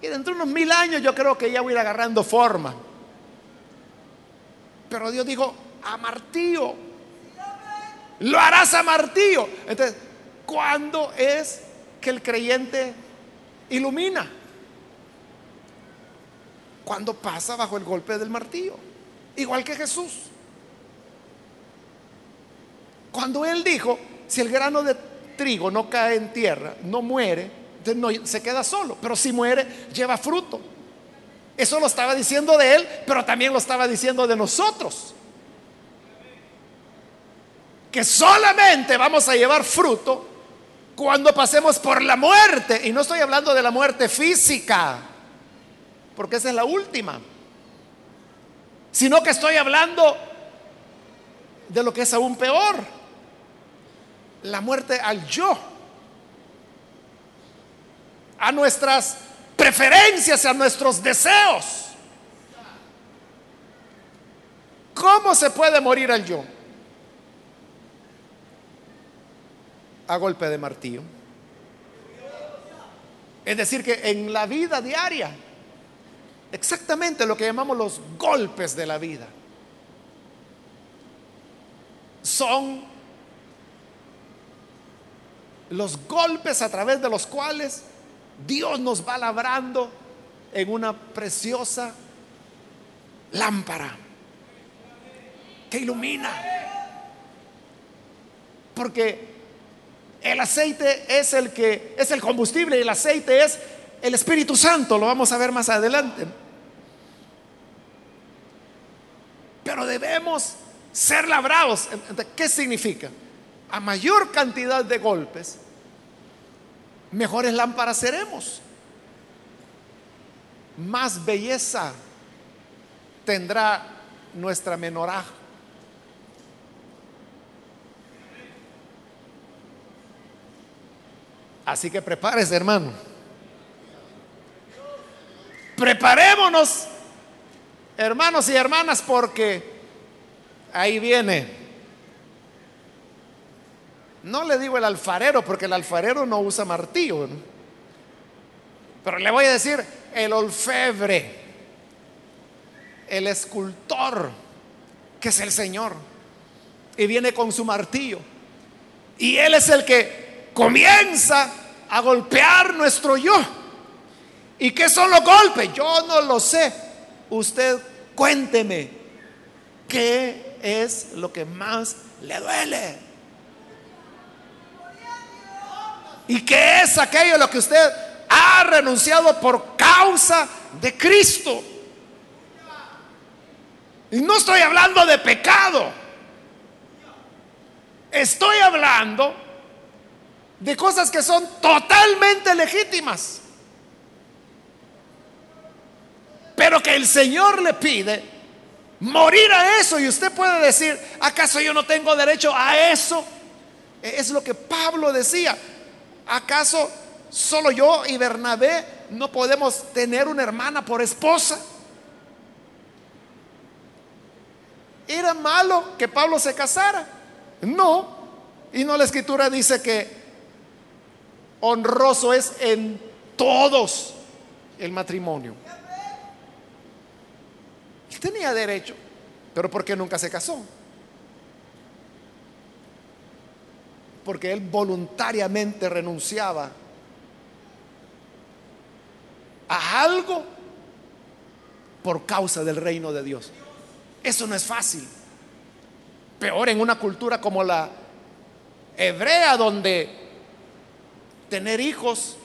Speaker 1: Y dentro de unos mil años yo creo que ya voy a ir agarrando forma. Pero Dios dijo, a martillo. Lo harás a martillo. Entonces, ¿cuándo es que el creyente ilumina? Cuando pasa bajo el golpe del martillo. Igual que Jesús. Cuando Él dijo, si el grano de trigo no cae en tierra, no muere, no, se queda solo, pero si muere, lleva fruto. Eso lo estaba diciendo de él, pero también lo estaba diciendo de nosotros. Que solamente vamos a llevar fruto cuando pasemos por la muerte. Y no estoy hablando de la muerte física, porque esa es la última. Sino que estoy hablando de lo que es aún peor. La muerte al yo a nuestras preferencias, a nuestros deseos. ¿Cómo se puede morir al yo? A golpe de martillo. Es decir, que en la vida diaria, exactamente lo que llamamos los golpes de la vida, son los golpes a través de los cuales Dios nos va labrando en una preciosa lámpara que ilumina. Porque el aceite es el que es el combustible y el aceite es el Espíritu Santo, lo vamos a ver más adelante. Pero debemos ser labrados. ¿Qué significa? A mayor cantidad de golpes, mejores lámparas seremos. Más belleza tendrá nuestra menorá. Así que prepárese, hermano. Preparémonos, hermanos y hermanas, porque ahí viene no le digo el alfarero porque el alfarero no usa martillo. Pero le voy a decir el olfebre, el escultor, que es el Señor. Y viene con su martillo. Y Él es el que comienza a golpear nuestro yo. ¿Y qué son los golpes? Yo no lo sé. Usted cuénteme, ¿qué es lo que más le duele? ¿Y qué es aquello a lo que usted ha renunciado por causa de Cristo? Y no estoy hablando de pecado. Estoy hablando de cosas que son totalmente legítimas. Pero que el Señor le pide morir a eso. Y usted puede decir, ¿acaso yo no tengo derecho a eso? Es lo que Pablo decía. ¿Acaso solo yo y Bernabé no podemos tener una hermana por esposa? ¿Era malo que Pablo se casara? No. Y no la escritura dice que honroso es en todos el matrimonio. Tenía derecho, pero ¿por qué nunca se casó? Porque él voluntariamente renunciaba a algo por causa del reino de Dios. Eso no es fácil. Peor en una cultura como la hebrea, donde tener hijos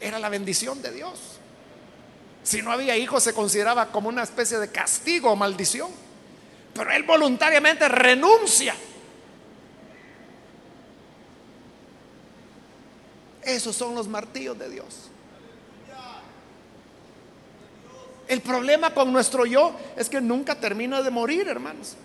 Speaker 1: era la bendición de Dios. Si no había hijos se consideraba como una especie de castigo o maldición. Pero él voluntariamente renuncia. Esos son los martillos de Dios. El problema con nuestro yo es que nunca termina de morir, hermanos.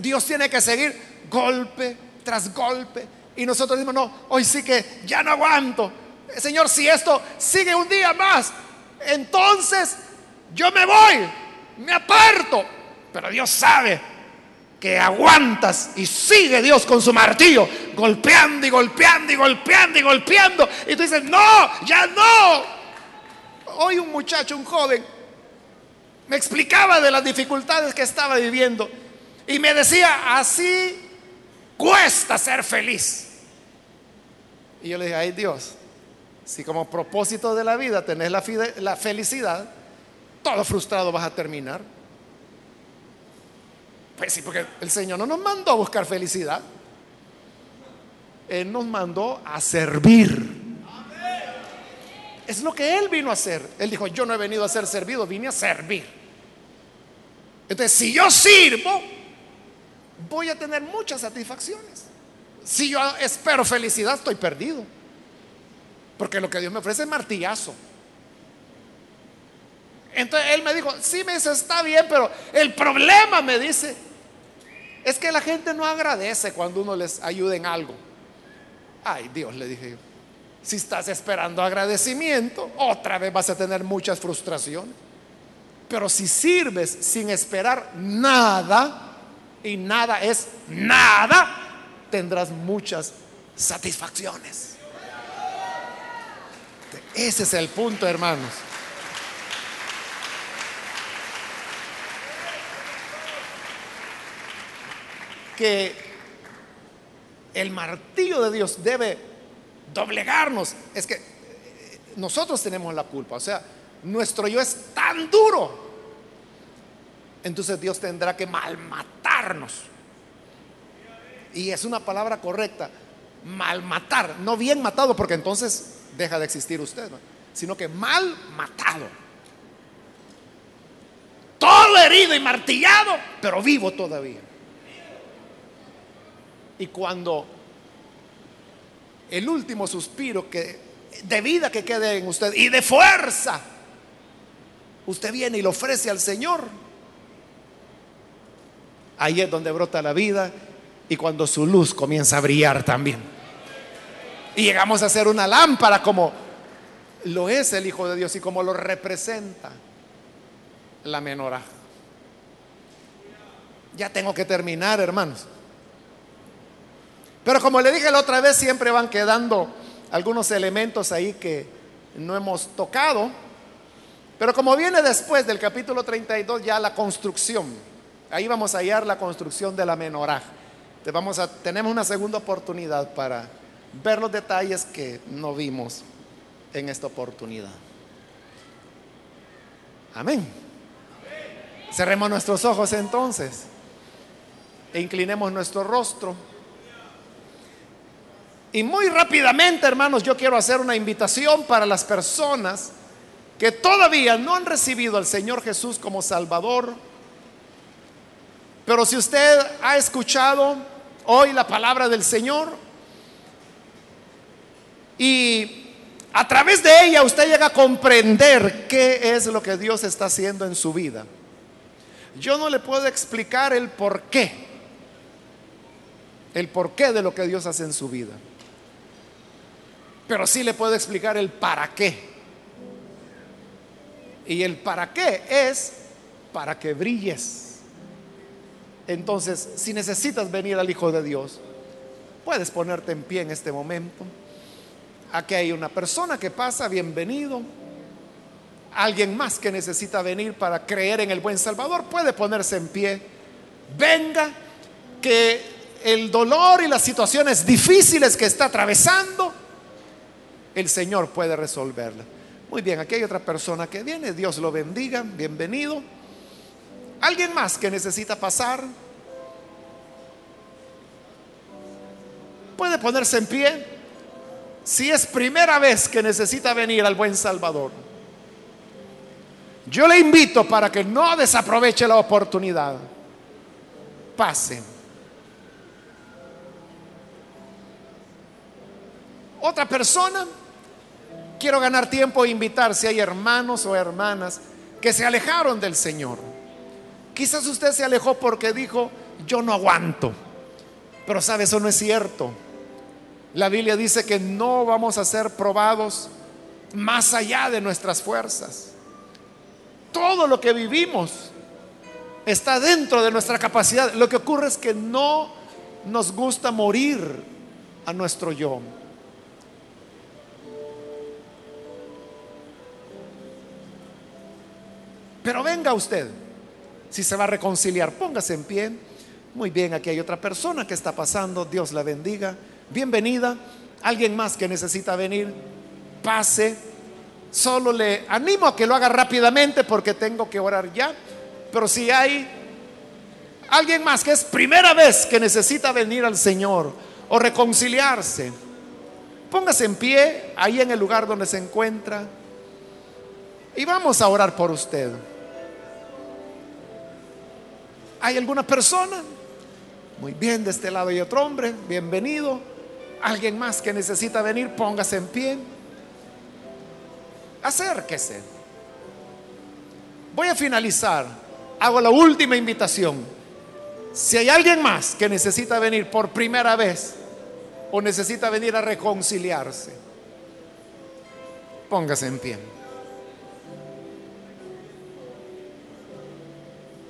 Speaker 1: Dios tiene que seguir golpe tras golpe. Y nosotros decimos, no, hoy sí que ya no aguanto. Señor, si esto sigue un día más, entonces yo me voy, me aparto. Pero Dios sabe que aguantas y sigue Dios con su martillo, golpeando y golpeando y golpeando y golpeando. Y tú dices, no, ya no. Hoy un muchacho, un joven, me explicaba de las dificultades que estaba viviendo y me decía, así cuesta ser feliz. Y yo le dije, ay Dios, si como propósito de la vida tenés la, la felicidad, todo frustrado vas a terminar. Pues sí, porque el Señor no nos mandó a buscar felicidad. Él nos mandó a servir. Es lo que Él vino a hacer. Él dijo, yo no he venido a ser servido, vine a servir. Entonces, si yo sirvo, voy a tener muchas satisfacciones. Si yo espero felicidad, estoy perdido. Porque lo que Dios me ofrece es martillazo. Entonces él me dijo, sí, me dice, está bien, pero el problema, me dice, es que la gente no agradece cuando uno les ayuda en algo. Ay, Dios, le dije yo, si estás esperando agradecimiento, otra vez vas a tener muchas frustraciones. Pero si sirves sin esperar nada, y nada es nada, tendrás muchas satisfacciones. Ese es el punto, hermanos. Que el martillo de Dios debe doblegarnos. Es que nosotros tenemos la culpa. O sea, nuestro yo es tan duro. Entonces Dios tendrá que malmatarnos. Y es una palabra correcta. Malmatar. No bien matado, porque entonces deja de existir usted. Sino que mal matado. Todo herido y martillado, pero vivo todavía. Y cuando el último suspiro que de vida que quede en usted y de fuerza usted viene y lo ofrece al Señor, ahí es donde brota la vida y cuando su luz comienza a brillar también. Y llegamos a ser una lámpara como lo es el Hijo de Dios y como lo representa la menorá. Ya tengo que terminar, hermanos. Pero como le dije la otra vez, siempre van quedando algunos elementos ahí que no hemos tocado. Pero como viene después del capítulo 32 ya la construcción, ahí vamos a hallar la construcción de la menorá. Tenemos una segunda oportunidad para ver los detalles que no vimos en esta oportunidad. Amén. Cerremos nuestros ojos entonces e inclinemos nuestro rostro. Y muy rápidamente, hermanos, yo quiero hacer una invitación para las personas que todavía no han recibido al Señor Jesús como Salvador. Pero si usted ha escuchado hoy la palabra del Señor y a través de ella usted llega a comprender qué es lo que Dios está haciendo en su vida. Yo no le puedo explicar el por qué, el porqué de lo que Dios hace en su vida. Pero sí le puedo explicar el para qué. Y el para qué es para que brilles. Entonces, si necesitas venir al Hijo de Dios, puedes ponerte en pie en este momento. Aquí hay una persona que pasa, bienvenido. Alguien más que necesita venir para creer en el buen Salvador puede ponerse en pie. Venga, que el dolor y las situaciones difíciles que está atravesando, el Señor puede resolverla. Muy bien, aquí hay otra persona que viene, Dios lo bendiga, bienvenido. ¿Alguien más que necesita pasar? Puede ponerse en pie si es primera vez que necesita venir al buen Salvador, yo le invito para que no desaproveche la oportunidad. Pase. Otra persona, quiero ganar tiempo e invitar si hay hermanos o hermanas que se alejaron del Señor. Quizás usted se alejó porque dijo, yo no aguanto. Pero sabe, eso no es cierto. La Biblia dice que no vamos a ser probados más allá de nuestras fuerzas. Todo lo que vivimos está dentro de nuestra capacidad. Lo que ocurre es que no nos gusta morir a nuestro yo. Pero venga usted, si se va a reconciliar, póngase en pie. Muy bien, aquí hay otra persona que está pasando, Dios la bendiga bienvenida. Alguien más que necesita venir, pase. Solo le animo a que lo haga rápidamente porque tengo que orar ya. Pero si hay alguien más que es primera vez que necesita venir al Señor o reconciliarse, póngase en pie ahí en el lugar donde se encuentra y vamos a orar por usted. ¿Hay alguna persona? Muy bien, de este lado hay otro hombre, bienvenido. Alguien más que necesita venir, póngase en pie. Acérquese. Voy a finalizar. Hago la última invitación. Si hay alguien más que necesita venir por primera vez o necesita venir a reconciliarse, póngase en pie.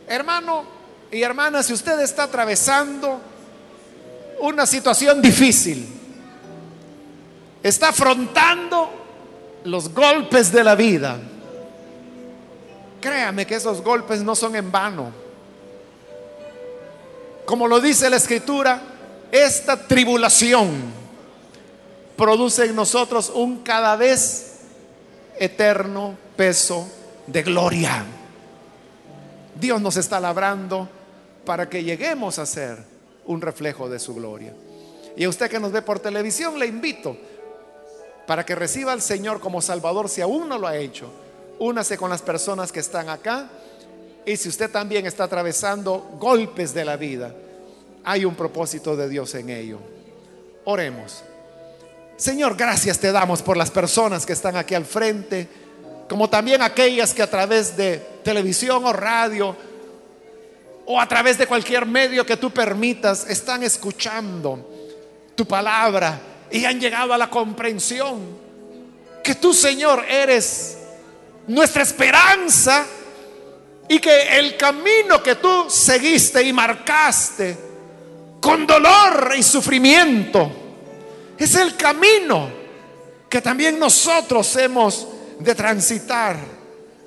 Speaker 1: Hermano y hermana, si usted está atravesando una situación difícil, está afrontando los golpes de la vida. Créame que esos golpes no son en vano. Como lo dice la escritura, esta tribulación produce en nosotros un cada vez eterno peso de gloria. Dios nos está labrando para que lleguemos a ser un reflejo de su gloria. Y a usted que nos ve por televisión, le invito para que reciba al Señor como Salvador si aún no lo ha hecho. Únase con las personas que están acá. Y si usted también está atravesando golpes de la vida, hay un propósito de Dios en ello. Oremos. Señor, gracias te damos por las personas que están aquí al frente, como también aquellas que a través de televisión o radio o a través de cualquier medio que tú permitas están escuchando tu palabra y han llegado a la comprensión que tú, Señor, eres nuestra esperanza y que el camino que tú seguiste y marcaste con dolor y sufrimiento es el camino que también nosotros hemos de transitar.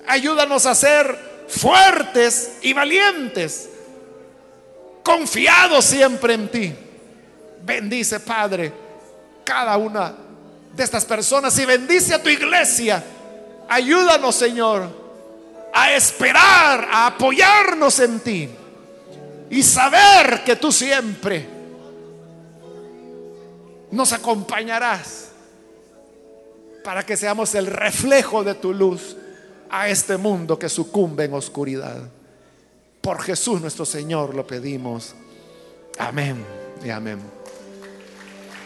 Speaker 1: Ayúdanos a ser fuertes y valientes confiado siempre en ti. Bendice, Padre, cada una de estas personas y bendice a tu iglesia. Ayúdanos, Señor, a esperar, a apoyarnos en ti y saber que tú siempre nos acompañarás para que seamos el reflejo de tu luz a este mundo que sucumbe en oscuridad. Por Jesús nuestro Señor lo pedimos. Amén y amén.